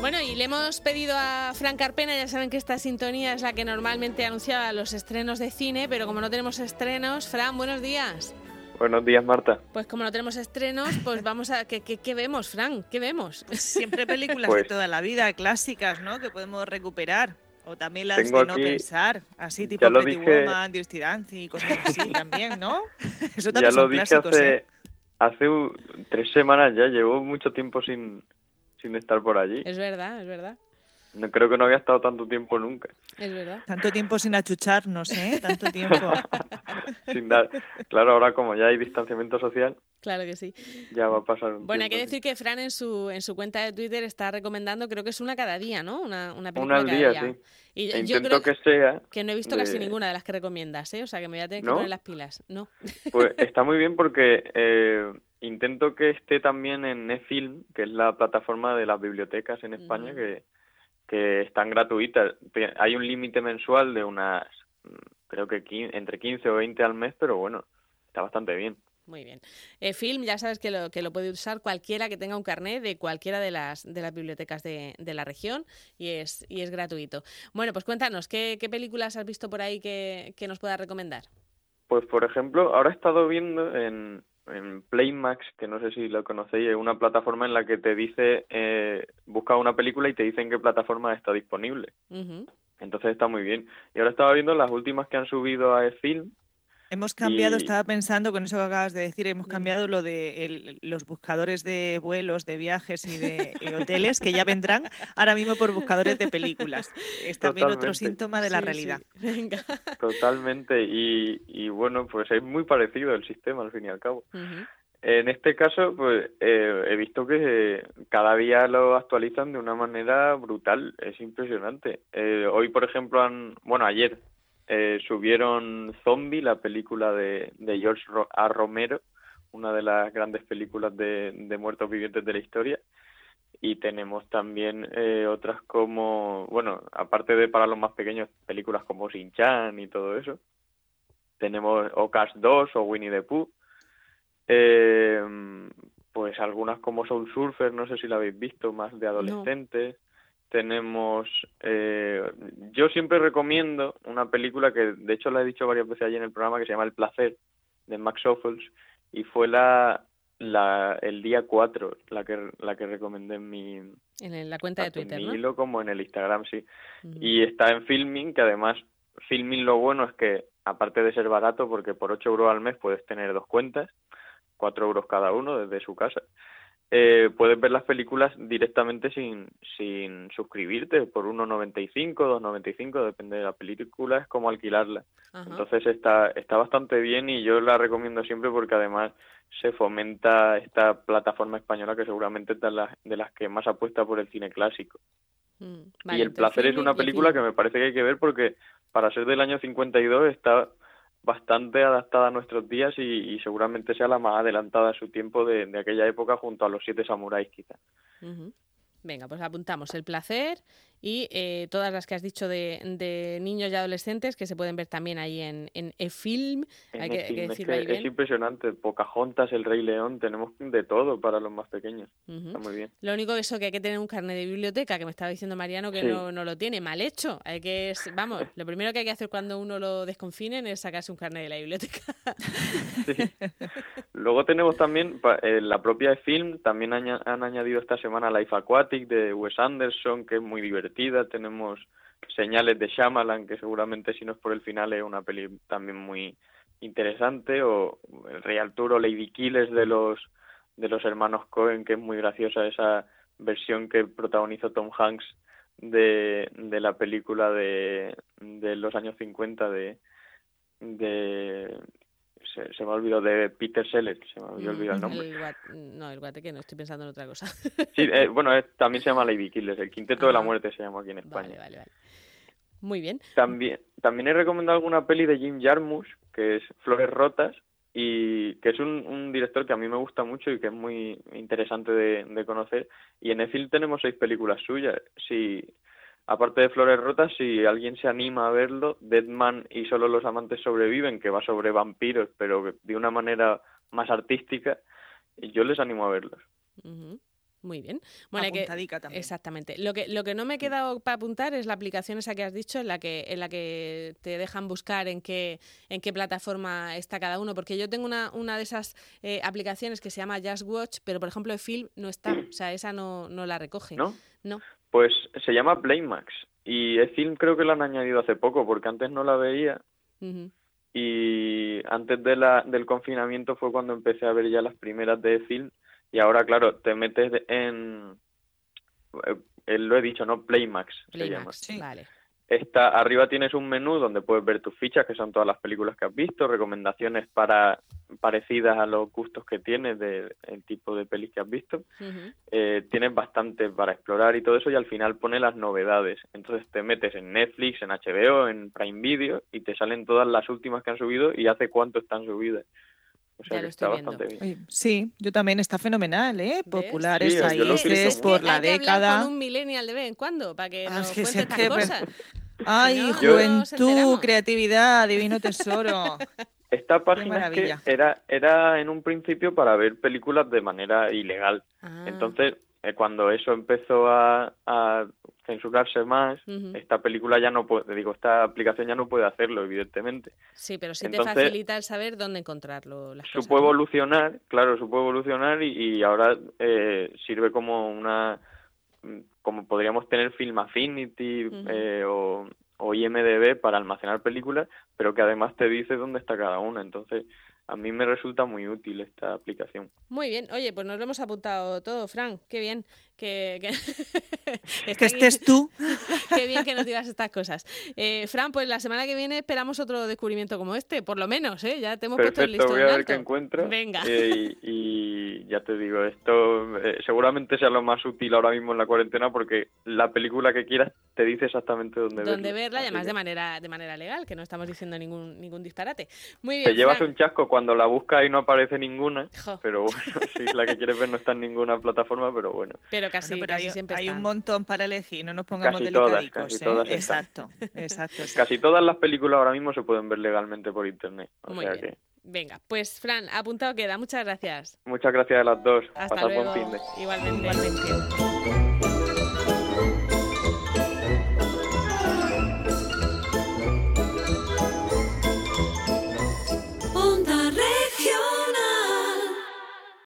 Bueno, y le hemos pedido a Frank Carpena, ya saben que esta sintonía es la que normalmente anunciaba los estrenos de cine, pero como no tenemos estrenos, Fran, buenos días. Buenos días, Marta. Pues como no tenemos estrenos, pues vamos a... ¿Qué, qué, qué vemos, Fran? ¿Qué vemos? Siempre películas Pues- de toda la vida, clásicas, ¿no? Que podemos recuperar. O también las Tengo de no aquí- pensar, así tipo ya lo Pretty dije- Woman, Dirty Dancing y cosas así también, ¿no? Eso Ya también lo son dije clásicos, hace, ¿eh? hace tres semanas ya, llevo mucho tiempo sin, sin estar por allí. Es verdad, es verdad, No creo que no había estado tanto tiempo nunca. es verdad. Tanto tiempo sin achucharnos, ¿eh? Tanto tiempo. sin dar. Claro, ahora como ya hay distanciamiento social, Claro que sí. ya va a pasar un Bueno, hay que decir que Fran en su, en su cuenta de Twitter está recomendando, creo que es una cada día, ¿no? Una, una película Una al cada día, día. sí. Y E yo intento creo que sea, que no he visto casi ninguna de las que recomiendas, ¿eh? O sea, que me voy a tener que ¿No? poner las pilas. No. pues está muy bien porque eh, intento que esté también en Nefilm, que es la plataforma de las bibliotecas en España, que, que están gratuitas. Hay un límite mensual de unas, mm, creo que entre 15 o 20 al mes, pero bueno, está bastante bien. Muy bien. Eh, film, ya sabes que lo, que lo puede usar cualquiera que tenga un carnet de cualquiera de las, de las bibliotecas de, de la región y es, y es gratuito. Bueno, pues cuéntanos, ¿qué, qué películas has visto por ahí que, que nos puedas recomendar? Pues por ejemplo, ahora he estado viendo en, en Playmax, que no sé si lo conocéis, es una plataforma en la que te dice, eh, busca una película y te dice en qué plataforma está disponible. Entonces está muy bien. Y ahora estaba viendo las últimas que han subido a Film. Hemos cambiado, Y- estaba pensando con eso que acabas de decir, hemos cambiado lo de el- los buscadores de vuelos, de viajes y de y hoteles que ya vendrán ahora mismo por buscadores de películas. Es también otro síntoma de la Sí, realidad. sí. Venga. Totalmente. Y, y bueno, pues es muy parecido el sistema al fin y al cabo. En este caso, pues eh, he visto que cada día lo actualizan de una manera brutal, es impresionante. Eh, hoy, por ejemplo, han, bueno, ayer eh, subieron Zombie, la película de, de George A. Romero, una de las grandes películas de, de muertos vivientes de la historia. Y tenemos también eh, otras como, bueno, aparte de para los más pequeños, películas como Shin-Chan y todo eso. Tenemos o Cars 2 o Winnie the Pooh. Eh, pues algunas como Soul Surfer, no sé si la habéis visto, más de adolescentes. Tenemos, eh, yo siempre recomiendo una película que de hecho la he dicho varias veces allí en el programa que se llama El placer de Max Ophuls y fue la, la el día 4 la que la que recomendé en mi En la cuenta de en Twitter, mi ¿no? hilo como en el Instagram, sí. Y está en Filming, que además Filming lo bueno es que, aparte de ser barato, porque por 8 euros al mes puedes tener dos cuentas, 4 euros cada uno desde su casa, eh, puedes ver las películas directamente sin, sin suscribirte, por 1,95, 2,95, depende de la película, es como alquilarla. Ajá. Entonces está, está bastante bien y yo la recomiendo siempre porque además se fomenta esta plataforma española que seguramente es de las, de las que más apuesta por el cine clásico. Mm, y El placer es una película que me parece que hay que ver porque para ser del año 52 está bastante adaptada a nuestros días y, y seguramente sea la más adelantada a su tiempo de, de aquella época junto a los siete samuráis quizá. Ujú. Venga, pues apuntamos el placer y eh, todas las que has dicho de, de niños y adolescentes que se pueden ver también ahí en, en eFilm. En Hay que, film. es, que ahí es impresionante, Pocahontas, El Rey León, tenemos de todo para los más pequeños, está muy bien. Lo único eso que hay que tener un carnet de biblioteca, que me estaba diciendo Mariano que Sí. no, no lo tiene, mal hecho. Hay que, vamos, lo primero que hay que hacer cuando uno lo desconfinen es sacarse un carnet de la biblioteca. Sí. Luego tenemos también eh, la propia film, también han añadido esta semana Life Aquatic de Wes Anderson, que es muy divertida. Tenemos Señales de Shyamalan, que seguramente si no es por el final es una peli también muy interesante, o El Rey Arturo, Lady Killers de los de los hermanos Cohen, que es muy graciosa esa versión que protagonizó Tom Hanks de, de la película de, de los años 50 de de se, se me ha olvidado de Peter Sellers, se me había olvidado el nombre. El guat- no, el guateque no, estoy pensando en otra cosa. Sí, eh, bueno, es- también se llama Lady Killers, el Quinteto de la Ah. Muerte se llama aquí en España. Vale, vale, vale. Muy bien. También, también he recomendado alguna peli de Jim Jarmusch, que es Flores Rotas, y que es un, un director que a mí me gusta mucho y que es muy interesante de, de conocer. Y en el film tenemos seis películas suyas. Si aparte de Flores Rotas, si alguien se anima a verlo, Deadman y Solo los amantes sobreviven, que va sobre vampiros, pero de una manera más artística, yo les animo a verlos. Muy bien. Bueno, que, también. Exactamente. Lo que, lo que no me he quedado para apuntar es la aplicación esa que has dicho, en la que, en la que te dejan buscar en qué, en qué plataforma está cada uno. Porque yo tengo una, una de esas eh, aplicaciones que se llama Just Watch, pero por ejemplo, el film no está. O sea, esa no, no la recoge. ¿No? No. Pues se llama Playmax. Y el film creo que lo han añadido hace poco, porque antes no la veía. Y antes de la, del confinamiento fue cuando empecé a ver ya las primeras de film y ahora, claro, te metes en, eh, lo he dicho, ¿no? Playmax, se llama. Sí. Vale. Está, arriba tienes un menú donde puedes ver tus fichas, que son todas las películas que has visto, recomendaciones para parecidas a los gustos que tienes del tipo de pelis que has visto. eh, tienes bastante para explorar y todo eso, y al final pone las novedades. Entonces te metes en Netflix, en HBO, en Prime Video, y te salen todas las últimas que han subido y hace cuánto están subidas. O sea, que está bastante bien. sí, yo también está fenomenal, ¿eh? Populares sí, por la década. con un millennial de vez en cuando para que ah, nos cuente estas cosas. Ay, juventud, creatividad, divino tesoro. Esta página que era, era en un principio para ver películas de manera ilegal. Ah. Entonces, eh, cuando eso empezó a, censurarse más, esta película ya no puede, digo, esta aplicación ya no puede hacerlo, evidentemente. Sí, pero sí te facilita el saber dónde encontrarlo. Las supo evolucionar, claro, supo evolucionar y, ahora eh, sirve como una, como podríamos tener Film Affinity eh, o, o IMDB para almacenar películas, pero que además te dice dónde está cada una. Entonces, a mí me resulta muy útil esta aplicación. Muy bien, oye, pues nos lo hemos apuntado todo, Fran, qué bien que, que, estés tú. qué bien que nos digas estas cosas. Eh, Fran, pues la semana que viene esperamos otro descubrimiento como este, por lo menos, ¿eh? ya te hemos puesto el listón voy a ver qué encuentro. Venga. Eh, y, ya te digo, esto eh, seguramente sea lo más útil ahora mismo en la cuarentena porque la película que quieras te dice exactamente dónde, ¿Dónde verla. y además de manera, de manera legal, que no estamos diciendo ningún, ningún disparate. Muy bien, te llevas un chasco cuando la buscas y no aparece ninguna, pero bueno, si la que quieres ver no está en ninguna plataforma, pero bueno. Pero casi, pero hay, siempre hay un montón para elegir, no nos pongamos casi todas, casi todas exacto, exacto, Casi todas las películas ahora mismo se pueden ver legalmente por internet. Muy bien. Venga, pues Fran, apuntado queda. Muchas gracias. Muchas gracias a las dos. Hasta luego. buen fin de. Igualmente. Igualmente.